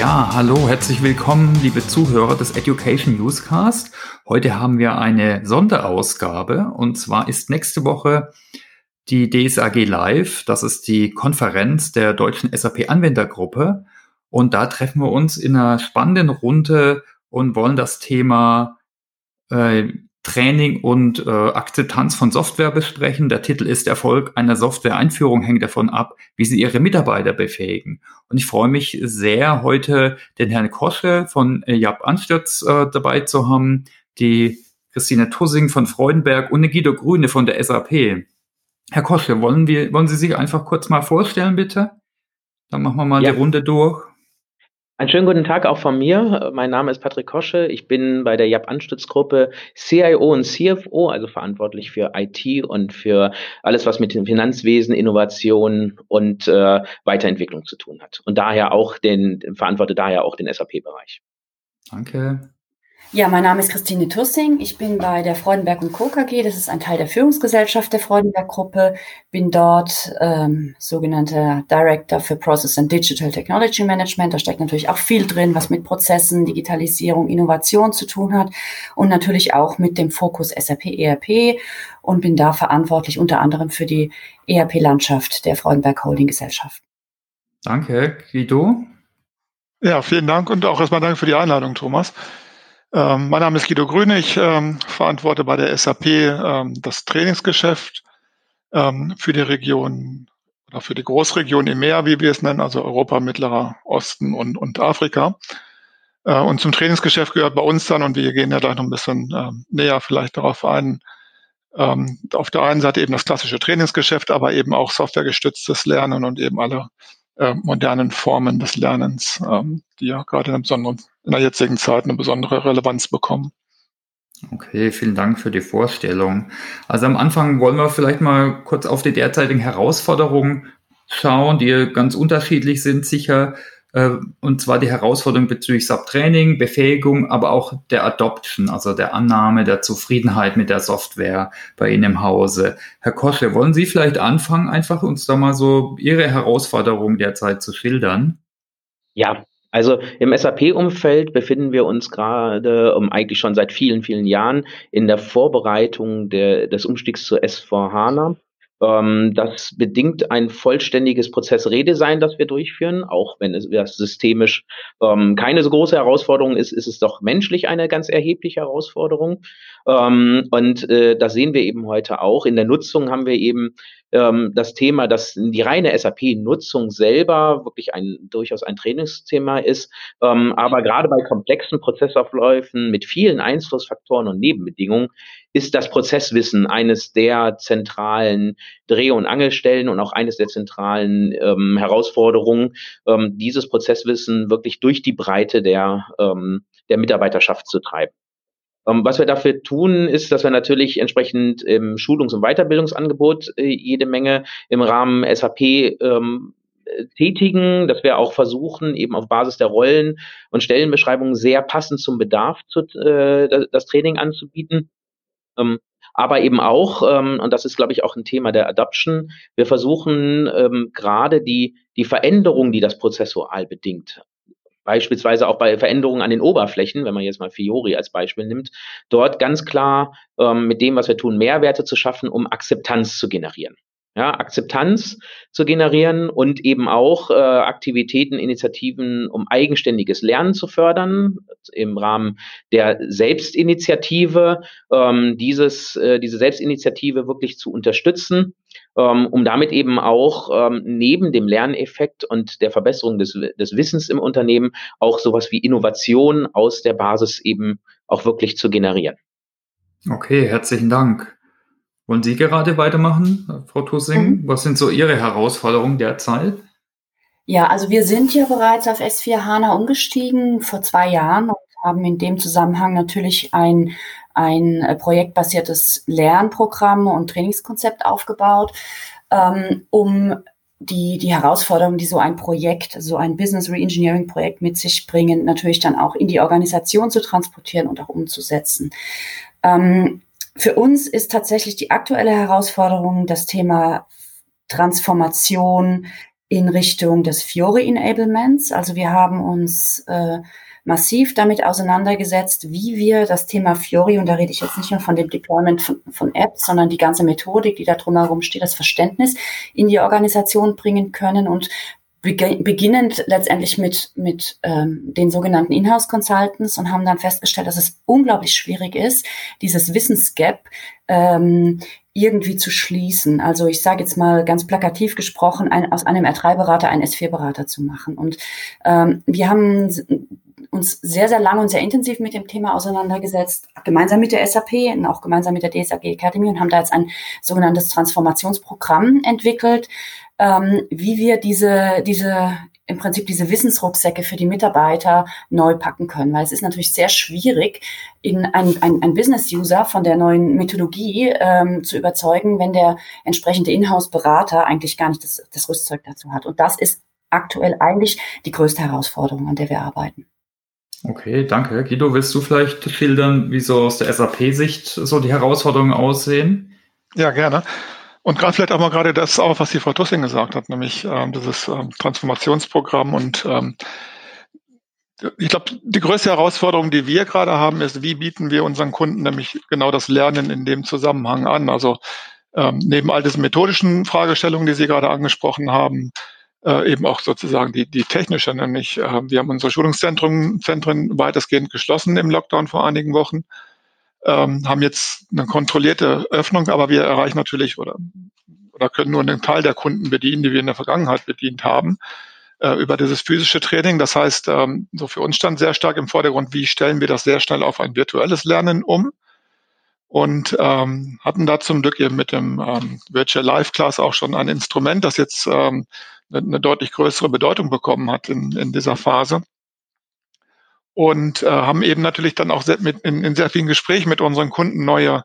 Ja, hallo, herzlich willkommen, liebe Zuhörer des Education Newscast. Heute haben wir eine Sonderausgabe und zwar ist nächste Woche die DSAG Live. Das ist die Konferenz der deutschen SAP Anwendergruppe und da treffen wir uns in einer spannenden Runde und wollen das Thema äh, Training und äh, Akzeptanz von Software besprechen. Der Titel ist Erfolg einer Software-Einführung hängt davon ab, wie Sie Ihre Mitarbeiter befähigen. Und ich freue mich sehr, heute den Herrn Kosche von äh, Jab Anstürz äh, dabei zu haben, die Christine Tussing von Freudenberg und Guido Grüne von der SAP. Herr Kosche, wollen, wir, wollen Sie sich einfach kurz mal vorstellen, bitte? Dann machen wir mal ja. die Runde durch. Einen schönen guten Tag auch von mir. Mein Name ist Patrick Kosche. Ich bin bei der JAP Anstützgruppe CIO und CFO, also verantwortlich für IT und für alles, was mit dem Finanzwesen, Innovation und äh, Weiterentwicklung zu tun hat. Und daher auch den, verantworte daher auch den SAP-Bereich. Danke. Ja, mein Name ist Christine Tussing. Ich bin bei der Freudenberg und Co. KG. Das ist ein Teil der Führungsgesellschaft der Freudenberg-Gruppe. Bin dort ähm, sogenannter Director für Process and Digital Technology Management. Da steckt natürlich auch viel drin, was mit Prozessen, Digitalisierung, Innovation zu tun hat und natürlich auch mit dem Fokus SAP ERP und bin da verantwortlich unter anderem für die ERP-Landschaft der Freudenberg Holding Gesellschaft. Danke, Guido. Ja, vielen Dank und auch erstmal danke für die Einladung, Thomas. Ähm, mein Name ist Guido Grüne. Ich ähm, verantworte bei der SAP ähm, das Trainingsgeschäft ähm, für die Region oder für die Großregion EMEA, wie wir es nennen, also Europa, Mittlerer Osten und, und Afrika. Äh, und zum Trainingsgeschäft gehört bei uns dann, und wir gehen ja gleich noch ein bisschen ähm, näher vielleicht darauf ein, ähm, auf der einen Seite eben das klassische Trainingsgeschäft, aber eben auch softwaregestütztes Lernen und eben alle äh, modernen Formen des Lernens, die ja gerade in, in der jetzigen Zeit eine besondere Relevanz bekommen. Okay, vielen Dank für die Vorstellung. Also am Anfang wollen wir vielleicht mal kurz auf die derzeitigen Herausforderungen schauen, die ganz unterschiedlich sind sicher. Äh, und zwar die Herausforderung bezüglich Subtraining, Befähigung, aber auch der Adoption, also der Annahme, der Zufriedenheit mit der Software bei Ihnen im Hause. Herr Kosche, wollen Sie vielleicht anfangen, einfach uns da mal so Ihre Herausforderungen derzeit zu schildern? Ja, also im SAP-Umfeld befinden wir uns gerade um, eigentlich schon seit vielen, vielen Jahren in der Vorbereitung der, des Umstiegs zu S4HANA. Ähm, das bedingt ein vollständiges Prozessredesign, das wir durchführen. Auch wenn es das systemisch ähm, keine so große Herausforderung ist, ist es doch menschlich eine ganz erhebliche Herausforderung. Ähm, und äh, das sehen wir eben heute auch. In der Nutzung haben wir eben ähm, das Thema, dass die reine SAP-Nutzung selber wirklich ein durchaus ein Trainingsthema ist, ähm, aber gerade bei komplexen Prozessaufläufen mit vielen Einflussfaktoren und Nebenbedingungen ist das Prozesswissen eines der zentralen Dreh- und Angelstellen und auch eines der zentralen ähm, Herausforderungen, ähm, dieses Prozesswissen wirklich durch die Breite der, ähm, der Mitarbeiterschaft zu treiben. Ähm, was wir dafür tun, ist, dass wir natürlich entsprechend im Schulungs- und Weiterbildungsangebot äh, jede Menge im Rahmen SAP ähm, tätigen, dass wir auch versuchen, eben auf Basis der Rollen und Stellenbeschreibungen sehr passend zum Bedarf zu, äh, das Training anzubieten. Ähm, aber eben auch, und das ist, glaube ich, auch ein Thema der Adoption, wir versuchen gerade die, die Veränderung, die das prozessual bedingt, beispielsweise auch bei Veränderungen an den Oberflächen, wenn man jetzt mal Fiori als Beispiel nimmt, dort ganz klar ähm, mit dem, was wir tun, Mehrwerte zu schaffen, um Akzeptanz zu generieren. Ja, Akzeptanz zu generieren und eben auch äh, Aktivitäten, Initiativen, um eigenständiges Lernen zu fördern, im Rahmen der Selbstinitiative, ähm, dieses, äh, diese Selbstinitiative wirklich zu unterstützen ähm, um damit eben auch ähm, neben dem Lerneffekt und der Verbesserung des, des Wissens im Unternehmen auch sowas wie Innovation aus der Basis eben auch wirklich zu generieren. Okay, herzlichen Dank. Wollen Sie gerade weitermachen, Frau Tussing? Mhm. Was sind so Ihre Herausforderungen derzeit? Ja, also wir sind ja bereits auf S4 HANA umgestiegen vor zwei Jahren und haben in dem Zusammenhang natürlich ein ein projektbasiertes Lernprogramm und Trainingskonzept aufgebaut, ähm, um die, die Herausforderungen, die so ein Projekt, so ein Business Reengineering Projekt mit sich bringen, natürlich dann auch in die Organisation zu transportieren und auch umzusetzen. Ähm, für uns ist tatsächlich die aktuelle Herausforderung das Thema Transformation in Richtung des Fiori-Enablements. Also wir haben uns äh, massiv damit auseinandergesetzt, wie wir das Thema Fiori, und da rede ich jetzt nicht nur von dem Deployment von, von Apps, sondern die ganze Methodik, die da drumherum steht, das Verständnis in die Organisation bringen können und beginnend letztendlich mit, mit ähm, den sogenannten Inhouse Consultants und haben dann festgestellt, dass es unglaublich schwierig ist, dieses Wissensgap ähm, irgendwie zu schließen. Also ich sage jetzt mal ganz plakativ gesprochen, ein, aus einem R3-Berater einen S4-Berater zu machen. Und ähm, wir haben uns sehr, sehr lange und sehr intensiv mit dem Thema auseinandergesetzt, gemeinsam mit der SAP und auch gemeinsam mit der DSAG Academy und haben da jetzt ein sogenanntes Transformationsprogramm entwickelt, ähm, wie wir diese, diese im Prinzip diese Wissensrucksäcke für die Mitarbeiter neu packen können. Weil es ist natürlich sehr schwierig, in ein, ein, ein Business-User von der neuen Methodologie ähm, zu überzeugen, wenn der entsprechende Inhouse-Berater eigentlich gar nicht das, das Rüstzeug dazu hat. Und das ist aktuell eigentlich die größte Herausforderung, an der wir arbeiten. Okay, danke. Guido, willst du vielleicht schildern, wie so aus der SAP-Sicht so die Herausforderungen aussehen? Ja, gerne. Und gerade vielleicht auch mal gerade das auch, was die Frau Tussing gesagt hat, nämlich ähm, dieses ähm, Transformationsprogramm. Und ähm, ich glaube, die größte Herausforderung, die wir gerade haben, ist, wie bieten wir unseren Kunden nämlich genau das Lernen in dem Zusammenhang an? Also ähm, neben all diesen methodischen Fragestellungen, die Sie gerade angesprochen haben, äh, eben auch sozusagen die, die technische, nämlich äh, wir haben unsere Schulungszentren Zentren weitestgehend geschlossen im Lockdown vor einigen Wochen ähm, haben jetzt eine kontrollierte Öffnung, aber wir erreichen natürlich oder, oder können nur einen Teil der Kunden bedienen, die wir in der Vergangenheit bedient haben, äh, über dieses physische Training. Das heißt, ähm, so für uns stand sehr stark im Vordergrund, wie stellen wir das sehr schnell auf ein virtuelles Lernen um und ähm, hatten da zum Glück eben mit dem ähm, Virtual Live Class auch schon ein Instrument, das jetzt ähm, eine, deutlich größere Bedeutung bekommen hat in, in dieser Phase und äh, haben eben natürlich dann auch mit, in, in, sehr vielen Gesprächen mit unseren Kunden neue,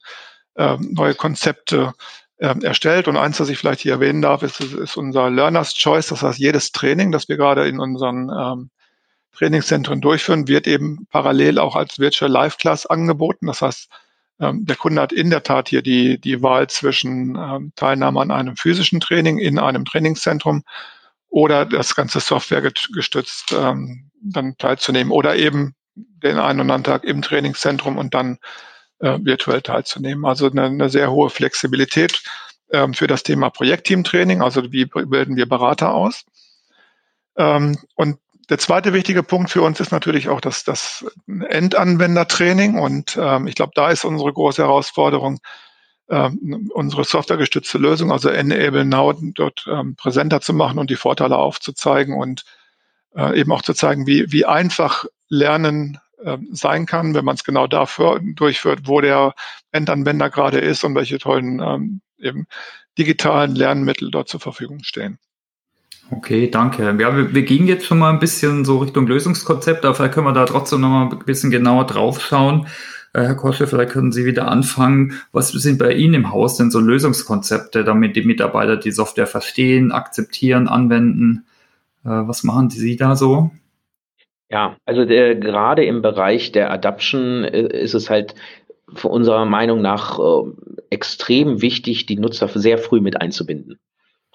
äh, neue Konzepte äh, erstellt. Und eins, das ich vielleicht hier erwähnen darf, ist, ist unser Learner's Choice. Das heißt, jedes Training, das wir gerade in unseren ähm, Trainingszentren durchführen, wird eben parallel auch als Virtual Live Class angeboten. Das heißt, ähm, der Kunde hat in der Tat hier die, die Wahl zwischen ähm, Teilnahme an einem physischen Training in einem Trainingszentrum oder das ganze Software gestützt ähm, dann teilzunehmen oder eben den einen oder anderen Tag im Trainingszentrum und dann äh, virtuell teilzunehmen. Also eine, eine sehr hohe Flexibilität ähm, für das Thema Projektteamtraining, also wie bilden wir Berater aus. Ähm, und der zweite wichtige Punkt für uns ist natürlich auch das, das Endanwendertraining. Und ähm, ich glaube, da ist unsere große Herausforderung, ähm, unsere softwaregestützte Lösung, also Enable Now, dort ähm, präsenter zu machen und die Vorteile aufzuzeigen und äh, eben auch zu zeigen, wie, wie einfach Lernen äh, sein kann, wenn man es genau dafür durchführt, wo der Endanwender gerade ist und welche tollen ähm, eben digitalen Lernmittel dort zur Verfügung stehen. Okay, danke. Ja, wir, wir gehen jetzt schon mal ein bisschen so Richtung Lösungskonzept, aber vielleicht können wir da trotzdem noch mal ein bisschen genauer drauf schauen. Äh, Herr Kosche, vielleicht können Sie wieder anfangen. Was sind bei Ihnen im Haus denn so Lösungskonzepte, damit die Mitarbeiter die Software verstehen, akzeptieren, anwenden? Äh, was machen Sie da so? Ja, also der, gerade im Bereich der Adaption äh, ist es halt von unserer Meinung nach äh, extrem wichtig, die Nutzer sehr früh mit einzubinden.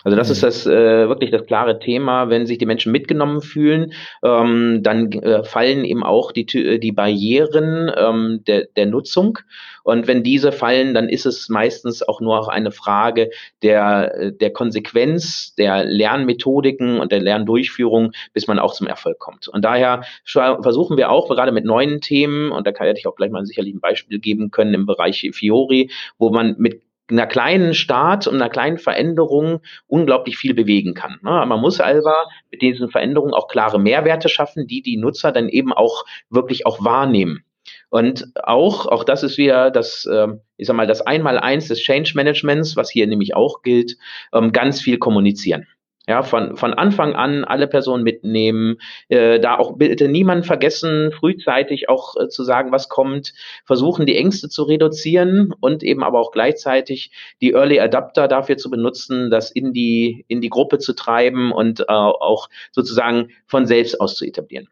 Also das mhm. ist das äh, wirklich das klare Thema. Wenn sich die Menschen mitgenommen fühlen, ähm, dann äh, fallen eben auch die, äh, die Barrieren ähm, der, der Nutzung. Und wenn diese fallen, dann ist es meistens auch nur auch eine Frage der, äh, der Konsequenz, der Lernmethodiken und der Lerndurchführung, bis man auch zum Erfolg kommt. Und daher versuchen wir auch gerade mit neuen Themen, und da kann ich auch gleich mal sicherlich ein Beispiel geben können im Bereich Fiori, wo man mit einer kleinen Start und einer kleinen Veränderung unglaublich viel bewegen kann. Ne? Man muss aber mit diesen Veränderungen auch klare Mehrwerte schaffen, die die Nutzer dann eben auch wirklich auch wahrnehmen. Und auch, auch das ist wieder das, ähm, ich sag mal, das Einmaleins des Change Managements, was hier nämlich auch gilt, ähm, ganz viel kommunizieren. Ja, von, von Anfang an alle Personen mitnehmen, äh, da auch bitte niemand vergessen, frühzeitig auch äh, zu sagen, was kommt, versuchen die Ängste zu reduzieren und eben aber auch gleichzeitig die Early Adapter dafür zu benutzen, das in die, in die Gruppe zu treiben und äh, auch sozusagen von selbst aus zu etablieren.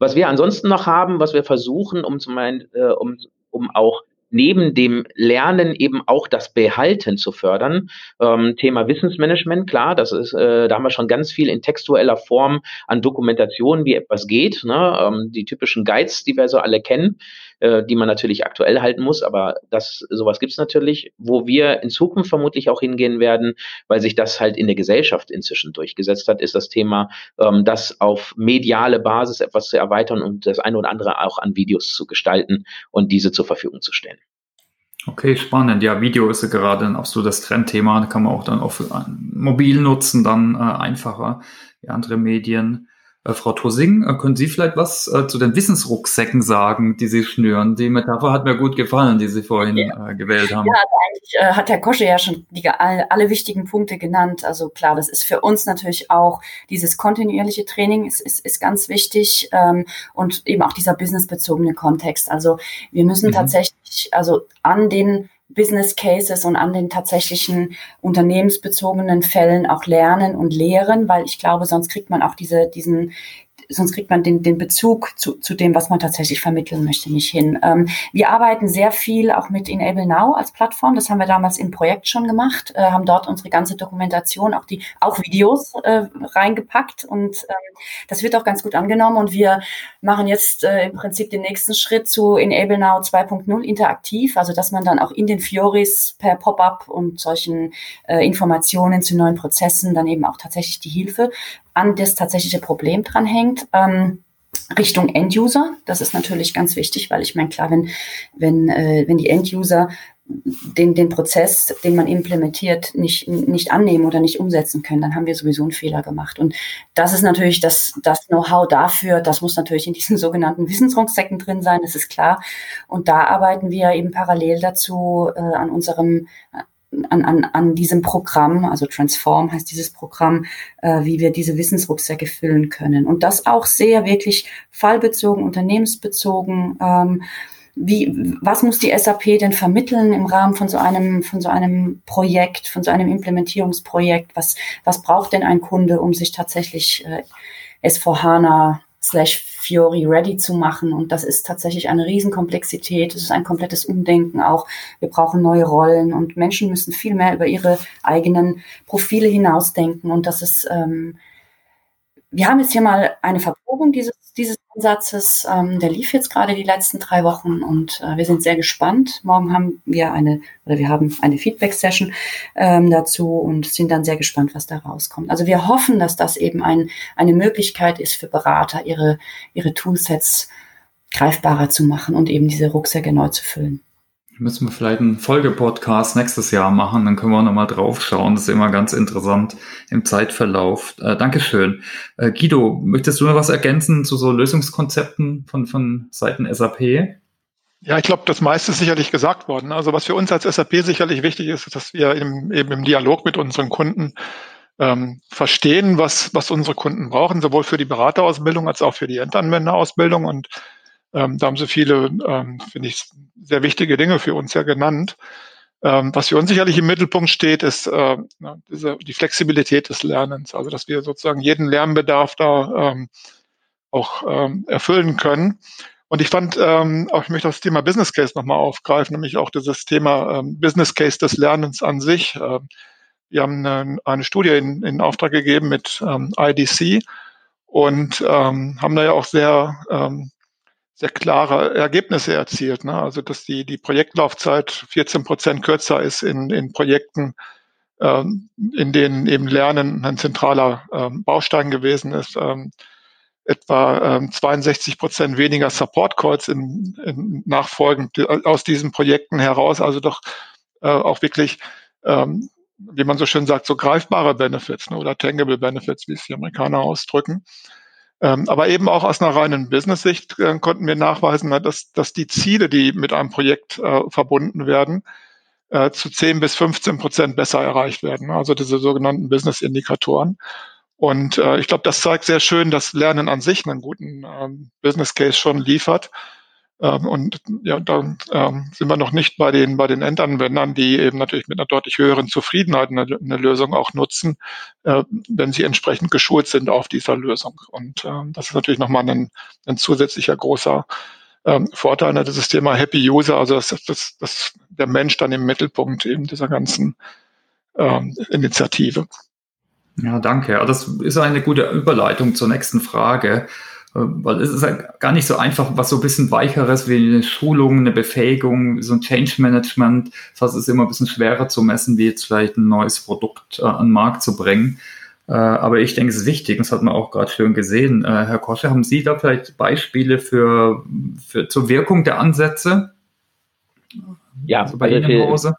Was wir ansonsten noch haben, was wir versuchen, um zum äh, um, um auch neben dem Lernen eben auch das Behalten zu fördern. Ähm, Thema Wissensmanagement, klar, das ist, äh, da haben wir schon ganz viel in textueller Form an Dokumentation, wie etwas geht. Ne? Ähm, die typischen Guides, die wir so alle kennen, äh, die man natürlich aktuell halten muss, aber das sowas gibt's natürlich, wo wir in Zukunft vermutlich auch hingehen werden, weil sich das halt in der Gesellschaft inzwischen durchgesetzt hat, ist das Thema, ähm, das auf mediale Basis etwas zu erweitern und das eine oder andere auch an Videos zu gestalten und diese zur Verfügung zu stellen. Okay, spannend. Ja, Video ist ja gerade ein absolutes Trendthema. Da kann man auch dann auf äh, mobil nutzen, dann äh, einfacher wie andere Medien. Äh, Frau Tosing, äh, können Sie vielleicht was äh, zu den Wissensrucksäcken sagen, die Sie schnüren? Die Metapher hat mir gut gefallen, die Sie vorhin ja. äh, gewählt haben. Ja, also eigentlich äh, hat Herr Kosche ja schon die, alle, alle, wichtigen Punkte genannt. Also klar, das ist für uns natürlich auch dieses kontinuierliche Training ist, ist, ist ganz wichtig ähm, und eben auch dieser businessbezogene Kontext. Also wir müssen mhm. tatsächlich also an den Business Cases und an den tatsächlichen unternehmensbezogenen Fällen auch lernen und lehren, weil ich glaube, sonst kriegt man auch diese, diesen, sonst kriegt man den, den Bezug zu, zu dem, was man tatsächlich vermitteln möchte, nicht hin. Ähm, wir arbeiten sehr viel auch mit Enable Now als Plattform. Das haben wir damals im Projekt schon gemacht, äh, haben dort unsere ganze Dokumentation, auch die, auch Videos äh, reingepackt und ähm, das wird auch ganz gut angenommen und wir machen jetzt äh, im Prinzip den nächsten Schritt zu Enable Now 2.0 interaktiv, also dass man dann auch in den Fioris per Pop-up und solchen äh, Informationen zu neuen Prozessen dann eben auch tatsächlich die Hilfe an das tatsächliche Problem dranhängt. Ähm, Richtung End-User. Das ist natürlich ganz wichtig, weil ich meine, klar, wenn, wenn, äh, wenn die End-User den, den Prozess, den man implementiert, nicht, nicht annehmen oder nicht umsetzen können, dann haben wir sowieso einen Fehler gemacht. Und das ist natürlich das, das Know-how dafür, das muss natürlich in diesen sogenannten Wissensrucksäcken drin sein, das ist klar. Und da arbeiten wir eben parallel dazu äh, an unserem an, an, an diesem Programm, also Transform heißt dieses Programm, äh, wie wir diese Wissensrucksäcke füllen können. Und das auch sehr wirklich fallbezogen, unternehmensbezogen. Ähm, wie, was muss die SAP denn vermitteln im Rahmen von so einem, von so einem Projekt, von so einem Implementierungsprojekt? Was, was braucht denn ein Kunde, um sich tatsächlich äh, S4HANA slash Fiori ready zu machen. Und das ist tatsächlich eine Riesenkomplexität. Es ist ein komplettes Umdenken auch. Wir brauchen neue Rollen und Menschen müssen viel mehr über ihre eigenen Profile hinausdenken. Und das ist, ähm, wir haben jetzt hier mal eine Verprobung dieses dieses Ansatzes. Ähm, der lief jetzt gerade die letzten drei Wochen und äh, wir sind sehr gespannt. Morgen haben wir eine oder wir haben eine Feedback-Session ähm, dazu und sind dann sehr gespannt, was da rauskommt. Also wir hoffen, dass das eben ein, eine Möglichkeit ist für Berater, ihre, ihre Toolsets greifbarer zu machen und eben diese Rucksäcke neu zu füllen. Müssen wir vielleicht einen Folgepodcast nächstes Jahr machen, dann können wir nochmal drauf schauen. Das ist immer ganz interessant im Zeitverlauf. Äh, Dankeschön. Äh, Guido, möchtest du noch was ergänzen zu so Lösungskonzepten von, von Seiten SAP? Ja, ich glaube, das meiste ist sicherlich gesagt worden. Also was für uns als SAP sicherlich wichtig ist, ist, dass wir im, eben im Dialog mit unseren Kunden ähm, verstehen, was, was unsere Kunden brauchen, sowohl für die Beraterausbildung als auch für die Endanwenderausbildung und ähm, da haben Sie viele, ähm, finde ich, sehr wichtige Dinge für uns ja genannt. Ähm, was für uns sicherlich im Mittelpunkt steht, ist äh, diese, die Flexibilität des Lernens. Also, dass wir sozusagen jeden Lernbedarf da ähm, auch ähm, erfüllen können. Und ich fand, ähm, auch ich möchte das Thema Business Case nochmal aufgreifen, nämlich auch dieses Thema ähm, Business Case des Lernens an sich. Ähm, wir haben eine, eine Studie in, in Auftrag gegeben mit ähm, IDC und ähm, haben da ja auch sehr ähm, sehr klare Ergebnisse erzielt. Ne? Also dass die, die Projektlaufzeit 14 Prozent kürzer ist in, in Projekten, ähm, in denen eben Lernen ein zentraler ähm, Baustein gewesen ist. Ähm, etwa ähm, 62 Prozent weniger Support Calls in, in nachfolgend aus diesen Projekten heraus. Also doch äh, auch wirklich, ähm, wie man so schön sagt, so greifbare Benefits ne, oder tangible Benefits, wie es die Amerikaner ausdrücken. Ähm, aber eben auch aus einer reinen Business-Sicht äh, konnten wir nachweisen, dass, dass die Ziele, die mit einem Projekt äh, verbunden werden, äh, zu 10 bis 15 Prozent besser erreicht werden. Also diese sogenannten Business-Indikatoren. Und ich glaube, das zeigt sehr schön, dass Lernen an sich einen guten ähm, Business Case schon liefert. Ähm, und ja, da ähm, sind wir noch nicht bei den, bei den Endanwendern, die eben natürlich mit einer deutlich höheren Zufriedenheit eine, eine Lösung auch nutzen, äh, wenn sie entsprechend geschult sind auf dieser Lösung. Und ähm, das ist natürlich nochmal ein, ein zusätzlicher großer ähm, Vorteile. Das ist das Thema Happy User, also dass, dass, dass der Mensch dann im Mittelpunkt eben dieser ganzen ähm, Initiative. Ja, danke. Das ist eine gute Überleitung zur nächsten Frage. Äh, weil es ist halt gar nicht so einfach, was so ein bisschen weicheres wie eine Schulung, eine Befähigung, so ein Change Management. Das heißt, es ist immer ein bisschen schwerer zu messen, wie jetzt vielleicht ein neues Produkt äh, an den Markt zu bringen. Äh, aber ich denke, es ist wichtig, das hat man auch gerade schön gesehen. Äh, Herr Kosche, haben Sie da vielleicht Beispiele für, für zur Wirkung der Ansätze? Ja, also bei also Ihnen im Hause?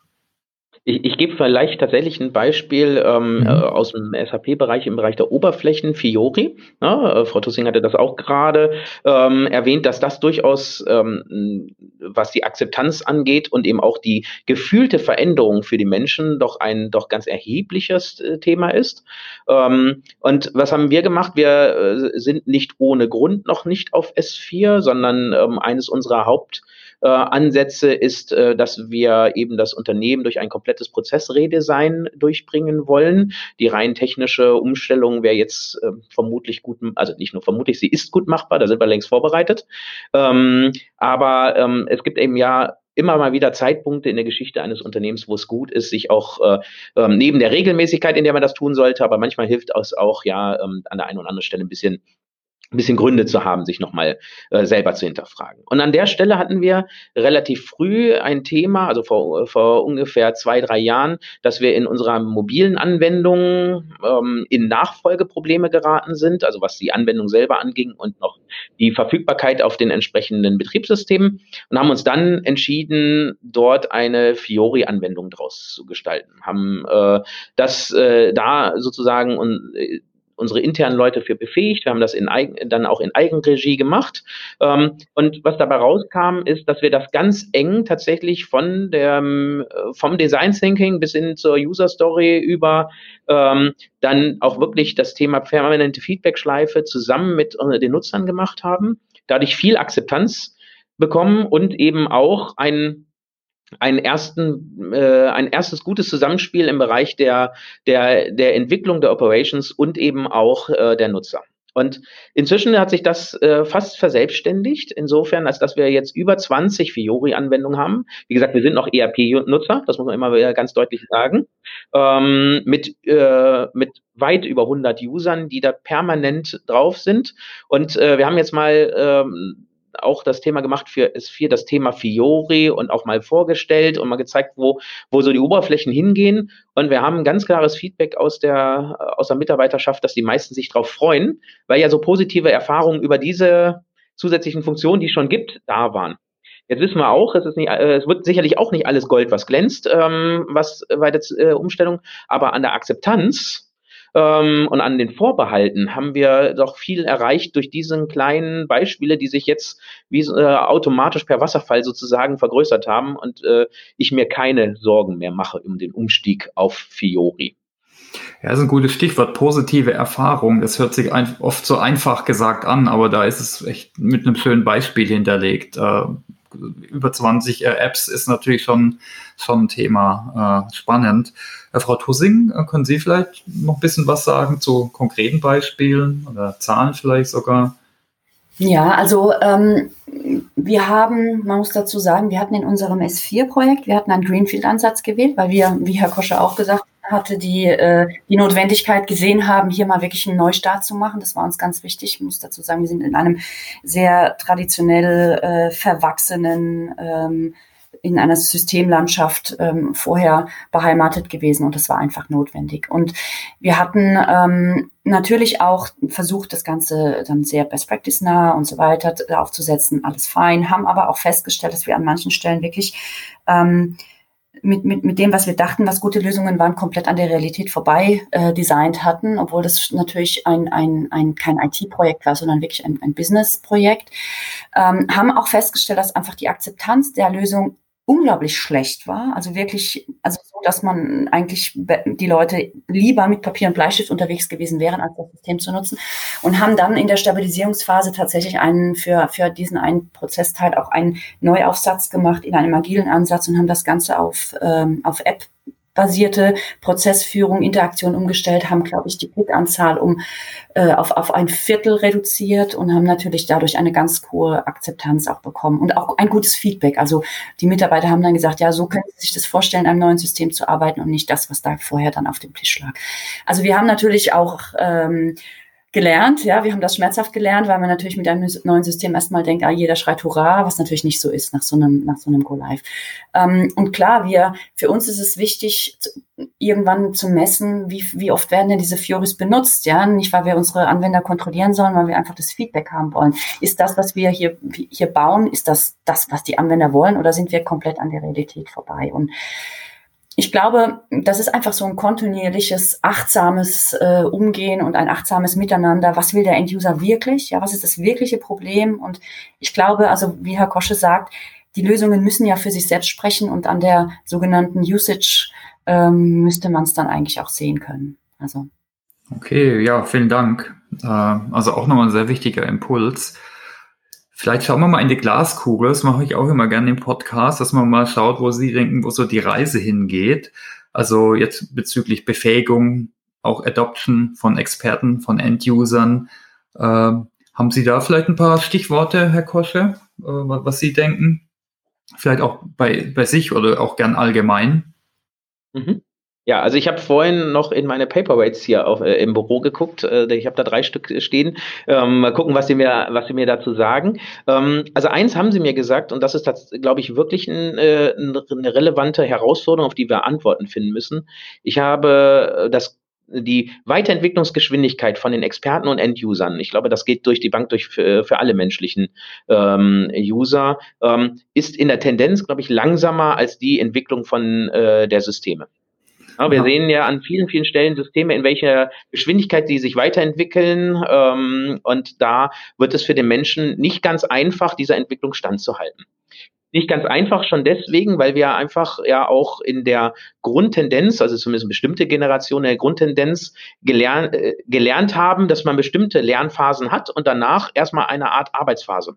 Ich, ich gebe vielleicht tatsächlich ein Beispiel ähm, mhm. äh, aus dem SAP-Bereich im Bereich der Oberflächen, Fiori. Ja, äh, Frau Tussing hatte das auch gerade ähm, erwähnt, dass das durchaus, ähm, was die Akzeptanz angeht und eben auch die gefühlte Veränderung für die Menschen doch ein doch ganz erhebliches äh, Thema ist. Ähm, und was haben wir gemacht? Wir äh, sind nicht ohne Grund noch nicht auf S4, sondern ähm, eines unserer Haupt äh, Ansätze ist, äh, dass wir eben das Unternehmen durch ein komplettes Prozessredesign durchbringen wollen. Die rein technische Umstellung wäre jetzt äh, vermutlich gut, also nicht nur vermutlich, sie ist gut machbar, da sind wir längst vorbereitet. Ähm, aber ähm, es gibt eben ja immer mal wieder Zeitpunkte in der Geschichte eines Unternehmens, wo es gut ist, sich auch äh, ähm, neben der Regelmäßigkeit, in der man das tun sollte, aber manchmal hilft es auch ja an der einen oder anderen Stelle ein bisschen ein bisschen Gründe zu haben, sich nochmal äh, selber zu hinterfragen. Und an der Stelle hatten wir relativ früh ein Thema, also vor, vor ungefähr zwei, drei Jahren, dass wir in unserer mobilen Anwendung ähm, in Nachfolgeprobleme geraten sind, also was die Anwendung selber anging und noch die Verfügbarkeit auf den entsprechenden Betriebssystemen und haben uns dann entschieden, dort eine Fiori-Anwendung draus zu gestalten. Haben äh, das äh, da sozusagen und äh, unsere internen Leute für befähigt. Wir haben das in Eigen, dann auch in Eigenregie gemacht. Ähm, und was dabei rauskam, ist, dass wir das ganz eng tatsächlich von der, ähm, vom Design Thinking bis hin zur User Story über ähm, dann auch wirklich das Thema permanente Feedback-Schleife zusammen mit äh, den Nutzern gemacht haben. Dadurch viel Akzeptanz bekommen und eben auch ein einen ersten, äh, ein erstes gutes Zusammenspiel im Bereich der, der, der Entwicklung der Operations und eben auch äh, der Nutzer. Und inzwischen hat sich das äh, fast verselbstständigt, insofern, als dass wir jetzt über 20 Fiori-Anwendungen haben. Wie gesagt, wir sind noch ERP-Nutzer, das muss man immer wieder ganz deutlich sagen, ähm, mit, äh, mit weit über 100 Usern, die da permanent drauf sind. Und äh, wir haben jetzt mal ähm, auch das Thema gemacht für S4, das Thema Fiori und auch mal vorgestellt und mal gezeigt, wo, wo so die Oberflächen hingehen. Und wir haben ganz klares Feedback aus der, aus der Mitarbeiterschaft, dass die meisten sich darauf freuen, weil ja so positive Erfahrungen über diese zusätzlichen Funktionen, die es schon gibt, da waren. Jetzt wissen wir auch, es, ist nicht, äh, es wird sicherlich auch nicht alles Gold, was glänzt, ähm, was bei der äh, Umstellung, aber an der Akzeptanz ähm, und an den Vorbehalten haben wir doch viel erreicht durch diese kleinen Beispiele, die sich jetzt wie äh, automatisch per Wasserfall sozusagen vergrößert haben und äh, ich mir keine Sorgen mehr mache um den Umstieg auf Fiori. Ja, das ist ein gutes Stichwort, positive Erfahrung. Das hört sich ein, oft so einfach gesagt an, aber da ist es echt mit einem schönen Beispiel hinterlegt. Äh, über 20 äh, Apps ist natürlich schon, schon ein Thema äh, spannend. Äh, Frau Tussing, äh, können Sie vielleicht noch ein bisschen was sagen zu konkreten Beispielen oder Zahlen vielleicht sogar? Ja, also ähm, wir haben, man muss dazu sagen, wir hatten in unserem S4-Projekt, wir hatten einen Greenfield-Ansatz gewählt, weil wir, wie Herr Koscher auch gesagt hatte, die, äh, die Notwendigkeit gesehen haben, hier mal wirklich einen Neustart zu machen. Das war uns ganz wichtig. Ich muss dazu sagen, wir sind in einem sehr traditionell äh, verwachsenen ähm, in einer Systemlandschaft ähm, vorher beheimatet gewesen und das war einfach notwendig. Und wir hatten ähm, natürlich auch versucht, das Ganze dann sehr best practice nah und so weiter aufzusetzen, alles fein, haben aber auch festgestellt, dass wir an manchen Stellen wirklich ähm, mit, mit, mit dem, was wir dachten, was gute Lösungen waren, komplett an der Realität vorbei äh, designt hatten, obwohl das natürlich ein, ein, ein kein IT-Projekt war, sondern wirklich ein, ein Business-Projekt, ähm, haben auch festgestellt, dass einfach die Akzeptanz der Lösung unglaublich schlecht war. Also wirklich, also so, dass man eigentlich die Leute lieber mit Papier und Bleistift unterwegs gewesen wären, als das System zu nutzen. Und haben dann in der Stabilisierungsphase tatsächlich einen für, für diesen einen Prozessteil auch einen Neuaufsatz gemacht in einem agilen Ansatz und haben das Ganze auf, ähm, auf App basierte Prozessführung, Interaktion umgestellt, haben, glaube ich, die Klick-Anzahl um äh, auf, auf ein Viertel reduziert und haben natürlich dadurch eine ganz hohe Akzeptanz auch bekommen und auch ein gutes Feedback. Also die Mitarbeiter haben dann gesagt, ja, so können Sie sich das vorstellen, einem neuen System zu arbeiten und nicht das, was da vorher dann auf dem Tisch lag. Also wir haben natürlich auch ähm, gelernt. Ja, wir haben das schmerzhaft gelernt, weil man natürlich mit einem neuen System erstmal denkt, ah, jeder schreit Hurra, was natürlich nicht so ist nach so einem, nach so einem Go Live. Ähm, und klar, wir, für uns ist es wichtig, irgendwann zu messen, wie, wie oft werden denn diese Fioris benutzt, ja, nicht weil wir unsere Anwender kontrollieren sollen, weil wir einfach das Feedback haben wollen. Ist das, was wir hier, hier bauen, ist das das, was die Anwender wollen oder sind wir komplett an der Realität vorbei? Und ich glaube, das ist einfach so ein kontinuierliches, achtsames äh, Umgehen und ein achtsames Miteinander. Was will der Enduser wirklich? Ja, was ist das wirkliche Problem? Und ich glaube, also wie Herr Kosche sagt, die Lösungen müssen ja für sich selbst sprechen und an der sogenannten Usage ähm, müsste man es dann eigentlich auch sehen können. Also. Okay, ja, vielen Dank. Äh, also auch nochmal ein sehr wichtiger Impuls. Vielleicht schauen wir mal in die Glaskugel. Das mache ich auch immer gerne im Podcast, dass man mal schaut, wo Sie denken, wo so die Reise hingeht. Also jetzt bezüglich Befähigung, auch Adoption von Experten, von End-Usern. Äh, haben Sie da vielleicht ein paar Stichworte, Herr Kosche, äh, was Sie denken? Vielleicht auch bei, bei sich oder auch gern allgemein? Mhm. Ja, also ich habe vorhin noch in meine Paperweights hier auf, äh, im Büro geguckt. Äh, ich habe da drei Stück stehen. Ähm, mal gucken, was sie mir, was sie mir dazu sagen. Ähm, also eins haben sie mir gesagt, und das ist, glaube ich, wirklich ein, äh, eine relevante Herausforderung, auf die wir Antworten finden müssen. Ich habe äh, das die Weiterentwicklungsgeschwindigkeit von den Experten und End-Usern, ich glaube, das geht durch die Bank durch für, für alle menschlichen ähm, User, ähm, ist in der Tendenz, glaube ich, langsamer als die Entwicklung von äh, der Systeme. Ja, wir sehen ja an vielen, vielen Stellen Systeme, in welcher Geschwindigkeit sie sich weiterentwickeln. Ähm, und da wird es für den Menschen nicht ganz einfach, dieser Entwicklung standzuhalten. Nicht ganz einfach schon deswegen, weil wir einfach ja auch in der Grundtendenz, also zumindest bestimmte Generationen der Grundtendenz gelernt, äh, gelernt haben, dass man bestimmte Lernphasen hat und danach erstmal eine Art Arbeitsphase.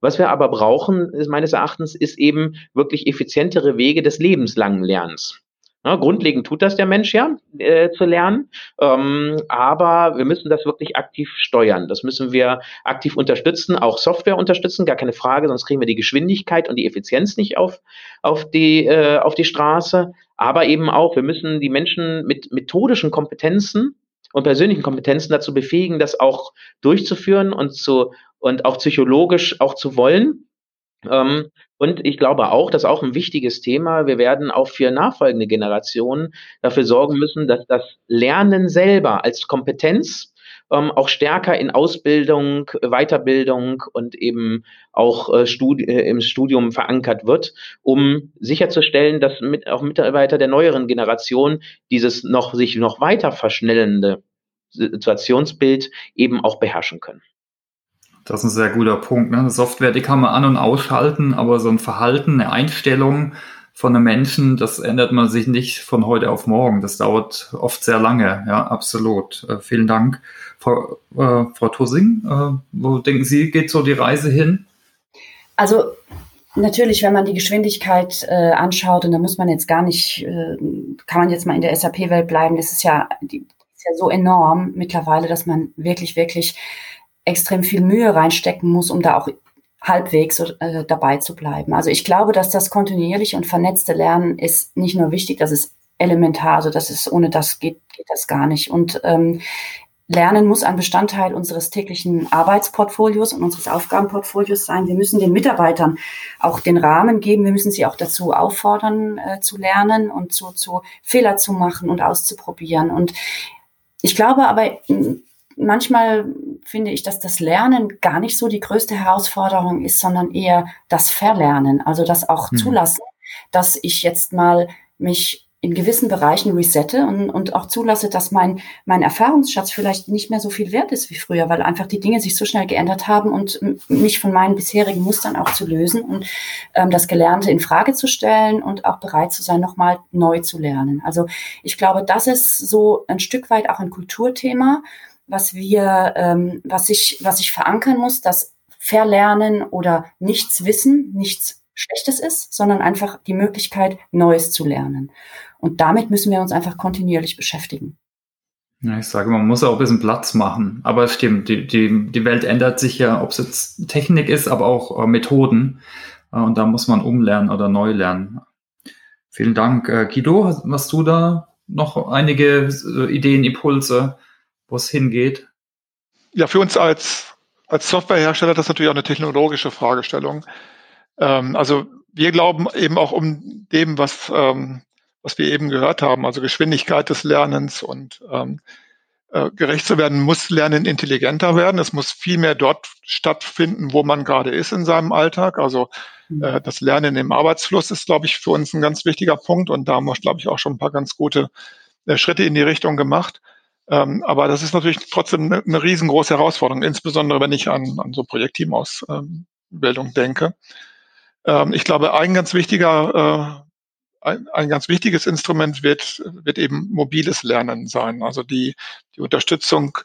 Was wir aber brauchen, ist meines Erachtens, ist eben wirklich effizientere Wege des lebenslangen Lernens. Ja, grundlegend tut das der Mensch ja, äh, zu lernen, ähm, aber wir müssen das wirklich aktiv steuern. Das müssen wir aktiv unterstützen, auch Software unterstützen, gar keine Frage, sonst kriegen wir die Geschwindigkeit und die Effizienz nicht auf, auf, die, äh, auf die Straße. Aber eben auch, wir müssen die Menschen mit methodischen Kompetenzen und persönlichen Kompetenzen dazu befähigen, das auch durchzuführen und, zu, und auch psychologisch auch zu wollen. Ähm, und ich glaube auch, das ist auch ein wichtiges Thema. Wir werden auch für nachfolgende Generationen dafür sorgen müssen, dass das Lernen selber als Kompetenz ähm, auch stärker in Ausbildung, Weiterbildung und eben auch äh, Studi äh, im Studium verankert wird, um sicherzustellen, dass mit, auch Mitarbeiter der neueren Generation dieses noch sich noch weiter verschnellende Situationsbild eben auch beherrschen können. Das ist ein sehr guter Punkt. Ne? Software, die kann man an- und ausschalten, aber so ein Verhalten, eine Einstellung von einem Menschen, das ändert man sich nicht von heute auf morgen. Das dauert oft sehr lange. Ja, absolut. Äh, vielen Dank. Frau, äh, Frau Tussing, äh, wo denken Sie, geht so die Reise hin? Also Natürlich, wenn man die Geschwindigkeit äh, anschaut, und da muss man jetzt gar nicht, äh, kann man jetzt mal in der SAP-Welt bleiben, das ist ja, die, ist ja so enorm mittlerweile, dass man wirklich, wirklich extrem viel Mühe reinstecken muss, um da auch halbwegs äh, dabei zu bleiben. Also ich glaube, dass das kontinuierliche und vernetzte Lernen ist nicht nur wichtig, das ist elementar. Also das ist, ohne das geht, geht das gar nicht. Und ähm, Lernen muss ein Bestandteil unseres täglichen Arbeitsportfolios und unseres Aufgabenportfolios sein. Wir müssen den Mitarbeitern auch den Rahmen geben. Wir müssen sie auch dazu auffordern, äh, zu lernen und zu, zu Fehler zu machen und auszuprobieren. Und ich glaube aber, manchmal finde ich, dass das Lernen gar nicht so die größte Herausforderung ist, sondern eher das Verlernen, also das auch hm. zulassen, dass ich jetzt mal mich in gewissen Bereichen resette und, und auch zulasse, dass mein, mein Erfahrungsschatz vielleicht nicht mehr so viel wert ist wie früher, weil einfach die Dinge sich so schnell geändert haben und mich von meinen bisherigen Mustern auch zu lösen und ähm, das Gelernte in Frage zu stellen und auch bereit zu sein, nochmal neu zu lernen. Also ich glaube, das ist so ein Stück weit auch ein Kulturthema was wir, ähm, was ich, was ich verankern muss, dass Verlernen oder nichts wissen, nichts Schlechtes ist, sondern einfach die Möglichkeit, Neues zu lernen. Und damit müssen wir uns einfach kontinuierlich beschäftigen. Ja, ich sage, man muss auch ein bisschen Platz machen. Aber es stimmt, die, die, die Welt ändert sich ja, ob es jetzt Technik ist, aber auch äh, Methoden. Äh, und da muss man umlernen oder neu lernen. Vielen Dank. Äh, Guido, hast, hast du da noch einige äh, Ideen, Impulse, wo es hingeht? Ja, für uns als, als Softwarehersteller das ist natürlich auch eine technologische Fragestellung. Ähm, also wir glauben eben auch um dem, was ähm, was wir eben gehört haben, also Geschwindigkeit des Lernens und ähm, äh, gerecht zu werden, muss Lernen intelligenter werden. Es muss viel mehr dort stattfinden, wo man gerade ist in seinem Alltag. Also mhm. äh, das Lernen im Arbeitsfluss ist, glaube ich, für uns ein ganz wichtiger Punkt und da haben wir, glaube ich, auch schon ein paar ganz gute äh, Schritte in die Richtung gemacht. Ähm, aber das ist natürlich trotzdem eine, eine, riesengroße Herausforderung, insbesondere wenn ich an, an so Projektteamausbildung ähm, denke. Ähm, ich glaube, ein ganz wichtiger äh, ein, ein ganz wichtiges Instrument wird, wird eben mobiles Lernen sein. Also die, die Unterstützung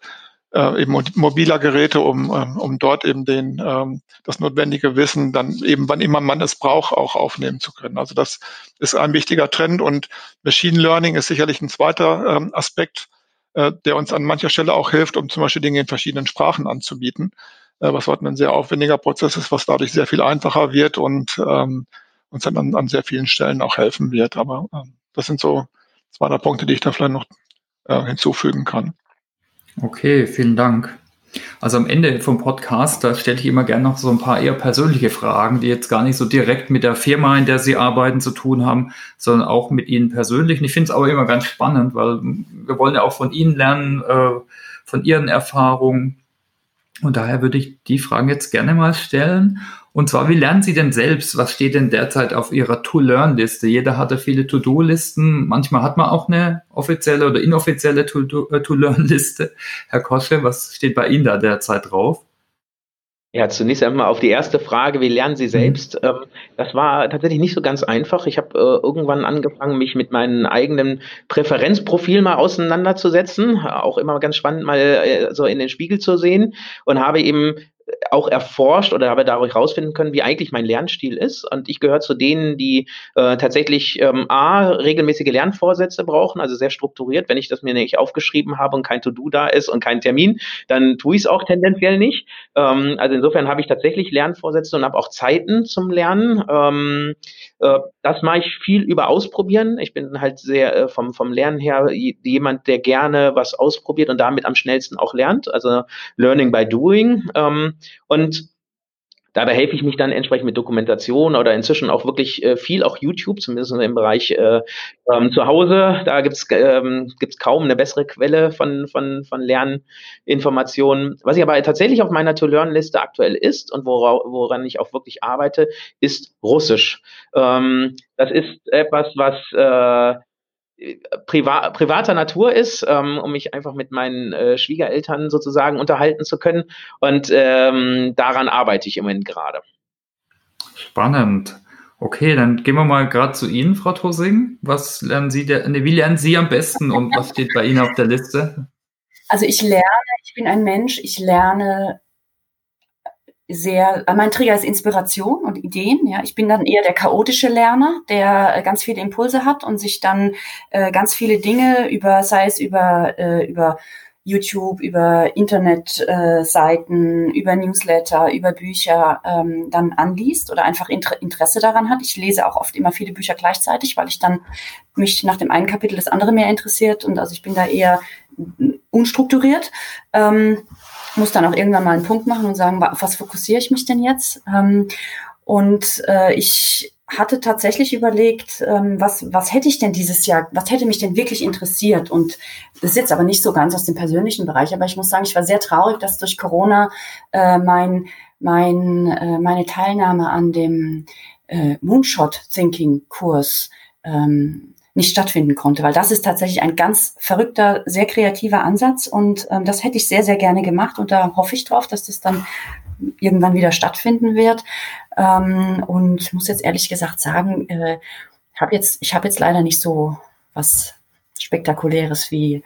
äh, eben mobiler Geräte, um, ähm, um dort eben den, ähm, das notwendige Wissen dann eben, wann immer man es braucht, auch aufnehmen zu können. Also das ist ein wichtiger Trend und Machine Learning ist sicherlich ein zweiter ähm, Aspekt, äh, der uns an mancher Stelle auch hilft, um zum Beispiel Dinge in verschiedenen Sprachen anzubieten, äh, was heute ein sehr aufwendiger Prozess ist, was dadurch sehr viel einfacher wird und ähm, uns dann an, an sehr vielen Stellen auch helfen wird. Aber äh, das sind so zwei der Punkte, die ich da vielleicht noch äh, hinzufügen kann. Okay, vielen Dank. Also am Ende vom Podcast, da stelle ich immer gerne noch so ein paar eher persönliche Fragen, die jetzt gar nicht so direkt mit der Firma, in der Sie arbeiten, zu tun haben, sondern auch mit Ihnen persönlich. Und ich finde es aber immer ganz spannend, weil wir wollen ja auch von Ihnen lernen, äh, von Ihren Erfahrungen. Und daher würde ich die Fragen jetzt gerne mal stellen. Und zwar, wie lernen Sie denn selbst? Was steht denn derzeit auf Ihrer To-Learn-Liste? Jeder hatte viele To-Do-Listen. Manchmal hat man auch eine offizielle oder inoffizielle äh, To-Learn-Liste. Herr Kosche, was steht bei Ihnen da derzeit drauf? Ja, zunächst einmal auf die erste Frage, wie lernen Sie mhm. selbst? Mhm. Das war tatsächlich nicht so ganz einfach. Ich habe äh, irgendwann angefangen, mich mit meinem eigenen Präferenzprofil mal auseinanderzusetzen. Auch immer ganz spannend, mal äh, so in den Spiegel zu sehen und habe eben auch erforscht oder habe dadurch herausfinden können, wie eigentlich mein Lernstil ist. Und ich gehöre zu denen, die äh, tatsächlich ähm, A, regelmäßige Lernvorsätze brauchen, also sehr strukturiert. Wenn ich das mir nicht aufgeschrieben habe und kein To-Do da ist und kein Termin, dann tue ich es auch tendenziell nicht. Ähm, also insofern habe ich tatsächlich Lernvorsätze und habe auch Zeiten zum Lernen. Ähm, äh, das mache ich viel über Ausprobieren. Ich bin halt sehr äh, vom, vom Lernen her jemand, der gerne was ausprobiert und damit am schnellsten auch lernt. Also Learning by Doing. Ähm, und Dabei helfe ich mich dann entsprechend mit Dokumentation oder inzwischen auch wirklich äh, viel, auch YouTube, zumindest im Bereich äh, ähm, zu Hause. Da gibt's ähm, kaum eine bessere Quelle von, von, von Lerninformationen. Was ich aber tatsächlich auf meiner To-Learn-Liste aktuell ist und wora, woran ich auch wirklich arbeite, ist Russisch. Ähm, das ist etwas, was äh, priva privater Natur ist, ähm, um mich einfach mit meinen äh, Schwiegereltern sozusagen unterhalten zu können. Und ähm, daran arbeite ich im Moment gerade. Spannend. Okay, dann gehen wir mal gerade zu Ihnen, Frau Tosing. Was lernen Sie, der, wie lernen Sie am besten und was steht bei Ihnen auf der Liste? Also ich lerne, ich bin ein Mensch, ich lerne sehr, äh, mein Trigger ist Inspiration und Ideen. Ja, ich bin dann eher der chaotische Lerner, der äh, ganz viele Impulse hat und sich dann äh, ganz viele Dinge über, sei es über äh, über YouTube, über Internetseiten, äh, über Newsletter, über Bücher ähm, dann anliest oder einfach Inter Interesse daran hat. Ich lese auch oft immer viele Bücher gleichzeitig, weil ich dann mich nach dem einen Kapitel das andere mehr interessiert und also ich bin da eher unstrukturiert. Ähm, muss dann auch irgendwann mal einen Punkt machen und sagen, auf was fokussiere ich mich denn jetzt? Ähm, und äh, ich hatte tatsächlich überlegt, ähm, was, was hätte ich denn dieses Jahr, was hätte mich denn wirklich interessiert? Und das ist jetzt aber nicht so ganz aus dem persönlichen Bereich, aber ich muss sagen, ich war sehr traurig, dass durch Corona äh, mein, mein, äh, meine Teilnahme an dem Moonshot Thinking Kurs ähm, nicht stattfinden konnte, weil das ist tatsächlich ein ganz verrückter, sehr kreativer Ansatz und ähm, das hätte ich sehr, sehr gerne gemacht und da hoffe ich drauf, dass das dann irgendwann wieder stattfinden wird. Ähm, und muss jetzt ehrlich gesagt sagen, äh, hab jetzt, ich habe jetzt leider nicht so was Spektakuläres wie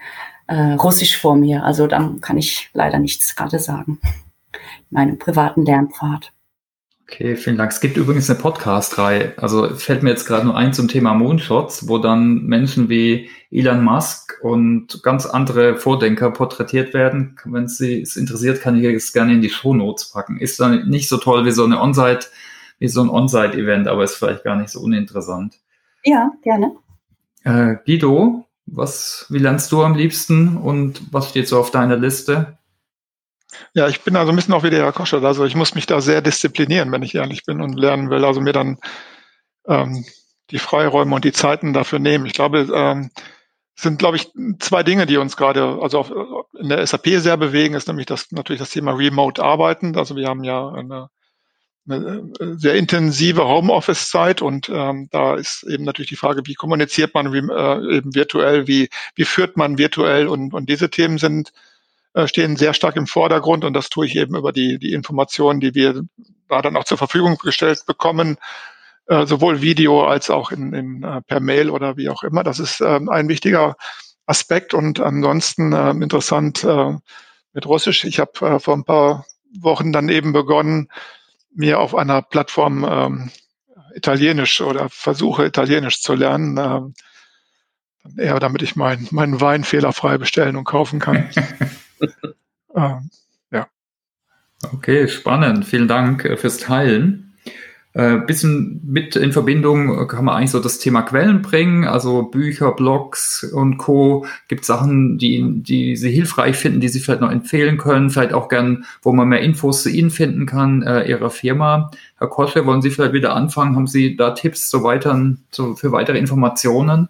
äh, Russisch vor mir. Also dann kann ich leider nichts gerade sagen. Meinem privaten Lernpfad. Okay, vielen Dank. Es gibt übrigens eine Podcast-Reihe. Also fällt mir jetzt gerade nur ein zum Thema Moonshots, wo dann Menschen wie Elon Musk und ganz andere Vordenker porträtiert werden. Wenn Sie es interessiert, kann ich es gerne in die Shownotes packen. Ist dann nicht so toll wie so eine On-Site, wie so ein On-Site-Event, aber ist vielleicht gar nicht so uninteressant. Ja, gerne. Äh, Guido, was, wie lernst du am liebsten und was steht so auf deiner Liste? Ja, ich bin also ein bisschen auch wie der Herr Koschert. Also ich muss mich da sehr disziplinieren, wenn ich ehrlich bin und lernen will. Also mir dann ähm, die Freiräume und die Zeiten dafür nehmen. Ich glaube, ähm, sind, glaube ich, zwei Dinge, die uns gerade also auf, in der SAP sehr bewegen, ist nämlich das natürlich das Thema Remote Arbeiten. Also wir haben ja eine, eine sehr intensive Homeoffice-Zeit und ähm, da ist eben natürlich die Frage, wie kommuniziert man äh, eben virtuell, wie, wie führt man virtuell und, und diese Themen sind äh, stehen sehr stark im Vordergrund und das tue ich eben über die, die Informationen, die wir da dann auch zur Verfügung gestellt bekommen, äh, sowohl Video als auch in, in, äh, per Mail oder wie auch immer. Das ist ähm, ein wichtiger Aspekt und ansonsten äh, interessant äh, mit Russisch. Ich habe äh, vor ein paar Wochen dann eben begonnen, mir auf einer Plattform ähm, Italienisch oder versuche Italienisch zu lernen. Ähm, eher damit ich meinen mein Wein fehlerfrei bestellen und kaufen kann. ähm, ja. Okay, spannend. Vielen Dank äh, fürs Teilen. Äh, bisschen mit in Verbindung kann man eigentlich so das Thema Quellen bringen, also Bücher, Blogs und Co. Gibt Sachen, die, die Sie hilfreich finden, die Sie vielleicht noch empfehlen können, vielleicht auch gern, wo man mehr Infos zu Ihnen finden kann, äh, Ihrer Firma. Herr Kosche, wollen Sie vielleicht wieder anfangen? Haben Sie da Tipps zu weiteren, zu, für weitere Informationen?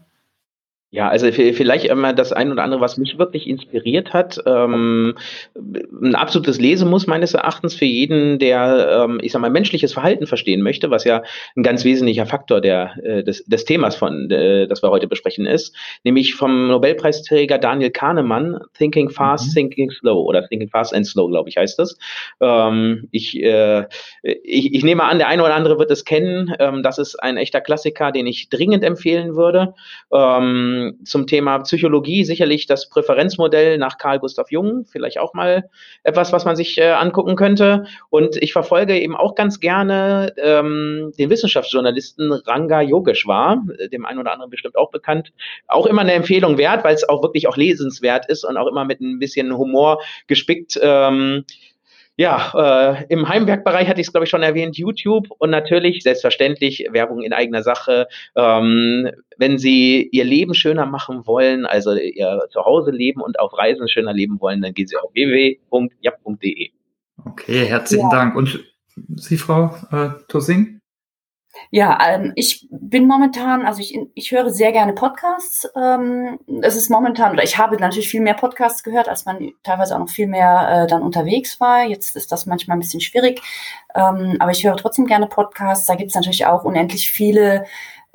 Ja, also vielleicht immer das ein oder andere, was mich wirklich inspiriert hat. Ähm, ein absolutes Lesemuss meines Erachtens für jeden, der, ähm, ich sag mal, menschliches Verhalten verstehen möchte, was ja ein ganz wesentlicher Faktor der, äh, des, des Themas von, äh, das wir heute besprechen ist, nämlich vom Nobelpreisträger Daniel Kahnemann, Thinking Fast, mhm. Thinking Slow oder Thinking Fast and Slow, glaube ich, heißt das. Ähm, ich, äh, ich, ich nehme an, der eine oder andere wird es kennen. Ähm, das ist ein echter Klassiker, den ich dringend empfehlen würde. Ähm, zum Thema Psychologie sicherlich das Präferenzmodell nach Carl Gustav Jung, vielleicht auch mal etwas, was man sich äh, angucken könnte. Und ich verfolge eben auch ganz gerne ähm, den Wissenschaftsjournalisten Ranga Yogeshwar, äh, dem einen oder anderen bestimmt auch bekannt. Auch immer eine Empfehlung wert, weil es auch wirklich auch lesenswert ist und auch immer mit ein bisschen Humor gespickt. Ähm, ja, äh, im Heimwerkbereich hatte ich es, glaube ich, schon erwähnt, YouTube und natürlich, selbstverständlich, Werbung in eigener Sache. Ähm, wenn Sie Ihr Leben schöner machen wollen, also Ihr Zuhause leben und auf Reisen schöner leben wollen, dann gehen Sie auf www.jap.de. Okay, herzlichen ja. Dank. Und Sie, Frau äh, Tossing? Ja, ähm, ich bin momentan, also ich, ich höre sehr gerne Podcasts. Ähm, es ist momentan, oder ich habe natürlich viel mehr Podcasts gehört, als man teilweise auch noch viel mehr äh, dann unterwegs war. Jetzt ist das manchmal ein bisschen schwierig. Ähm, aber ich höre trotzdem gerne Podcasts. Da gibt es natürlich auch unendlich viele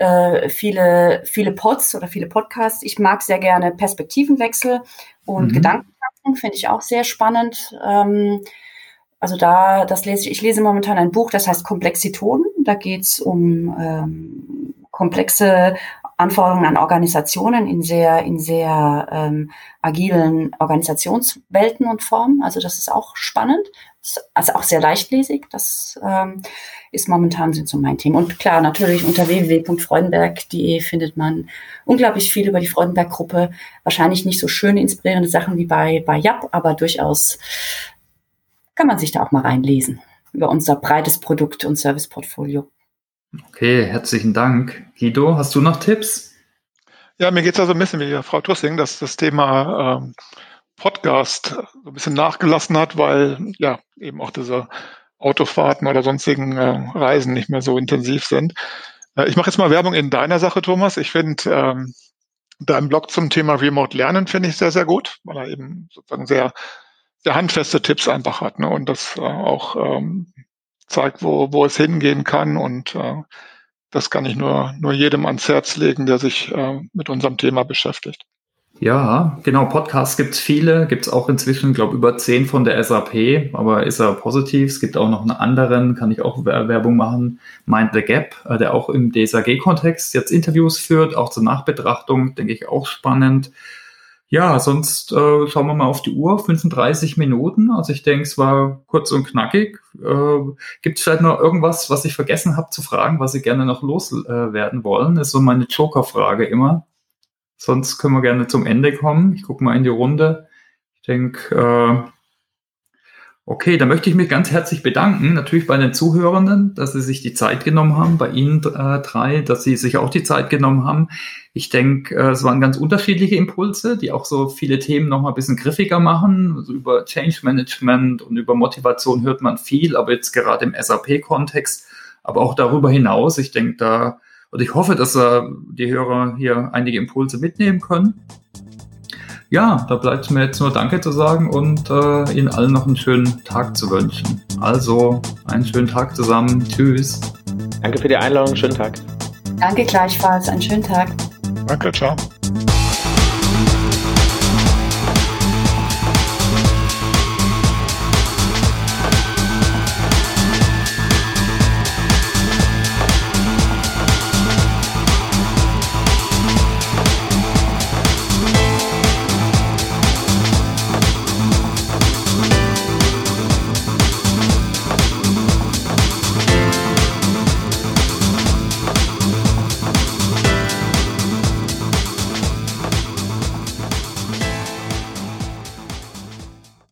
äh, viele, viele Pods oder viele Podcasts. Ich mag sehr gerne Perspektivenwechsel und mhm. Gedankentanken, finde ich auch sehr spannend. Ähm, also da, das lese ich, ich lese momentan ein Buch, das heißt Komplexitonen. Da geht es um ähm, komplexe Anforderungen an Organisationen in sehr, in sehr ähm, agilen Organisationswelten und Formen. Also das ist auch spannend. Also auch sehr leichtlesig. Das ähm, ist momentan sind so mein Thema. Und klar, natürlich unter www.freudenberg.de findet man unglaublich viel über die Freudenberg-Gruppe. Wahrscheinlich nicht so schöne, inspirierende Sachen wie bei, bei Jap, aber durchaus kann man sich da auch mal reinlesen über unser breites Produkt- und Serviceportfolio. Okay, herzlichen Dank. Guido, hast du noch Tipps? Ja, mir geht es also ein bisschen wie Frau Tussing, dass das Thema ähm, Podcast so ein bisschen nachgelassen hat, weil ja eben auch diese Autofahrten oder sonstigen äh, Reisen nicht mehr so intensiv sind. Äh, ich mache jetzt mal Werbung in deiner Sache, Thomas. Ich finde ähm, deinen Blog zum Thema Remote Lernen finde ich sehr, sehr gut, weil er eben sozusagen sehr sehr handfeste Tipps einfach hat ne? und das äh, auch ähm, zeigt, wo, wo es hingehen kann. Und äh, das kann ich nur, nur jedem ans Herz legen, der sich äh, mit unserem Thema beschäftigt. Ja, genau, Podcasts gibt es viele, gibt es auch inzwischen, glaube über zehn von der SAP, aber ist er positiv. Es gibt auch noch einen anderen, kann ich auch Werbung machen, Mind the Gap, äh, der auch im DSAG-Kontext jetzt Interviews führt, auch zur Nachbetrachtung, denke ich auch spannend. Ja, sonst äh, schauen wir mal auf die Uhr, 35 Minuten. Also ich denke, es war kurz und knackig. Äh, Gibt es vielleicht noch irgendwas, was ich vergessen habe zu fragen, was Sie gerne noch loswerden äh, wollen? Das ist so meine Joker-Frage immer. Sonst können wir gerne zum Ende kommen. Ich gucke mal in die Runde. Ich denke, äh, Okay, da möchte ich mich ganz herzlich bedanken, natürlich bei den Zuhörenden, dass sie sich die Zeit genommen haben, bei Ihnen äh, drei, dass Sie sich auch die Zeit genommen haben. Ich denke, äh, es waren ganz unterschiedliche Impulse, die auch so viele Themen noch mal ein bisschen griffiger machen. Also über Change Management und über Motivation hört man viel, aber jetzt gerade im SAP-Kontext, aber auch darüber hinaus. Ich denke da, und ich hoffe, dass äh, die Hörer hier einige Impulse mitnehmen können ja, da bleibt mir jetzt nur Danke zu sagen und äh, Ihnen allen noch einen schönen Tag zu wünschen. Also, einen schönen Tag zusammen. Tschüss. Danke für die Einladung. Schönen Tag. Danke gleichfalls. Einen schönen Tag. Danke, ciao.